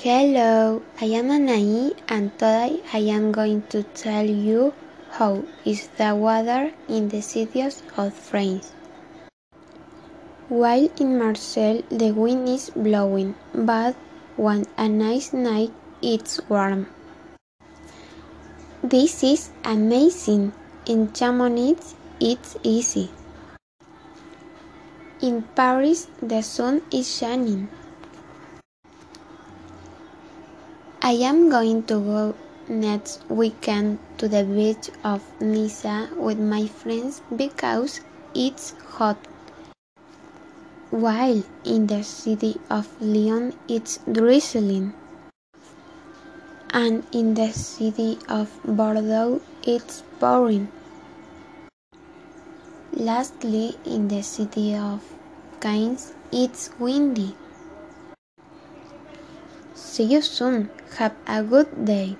Hello, I am Anahí and today I am going to tell you how is the weather in the cities of France. While in Marseille the wind is blowing, but one a nice night it's warm. This is amazing. In Chamonix it's easy. In Paris the sun is shining. I am going to go next weekend to the beach of Nice with my friends because it's hot. While in the city of Lyon it's drizzling. And in the city of Bordeaux it's pouring. Lastly, in the city of Cannes it's windy. See you soon. Have a good day.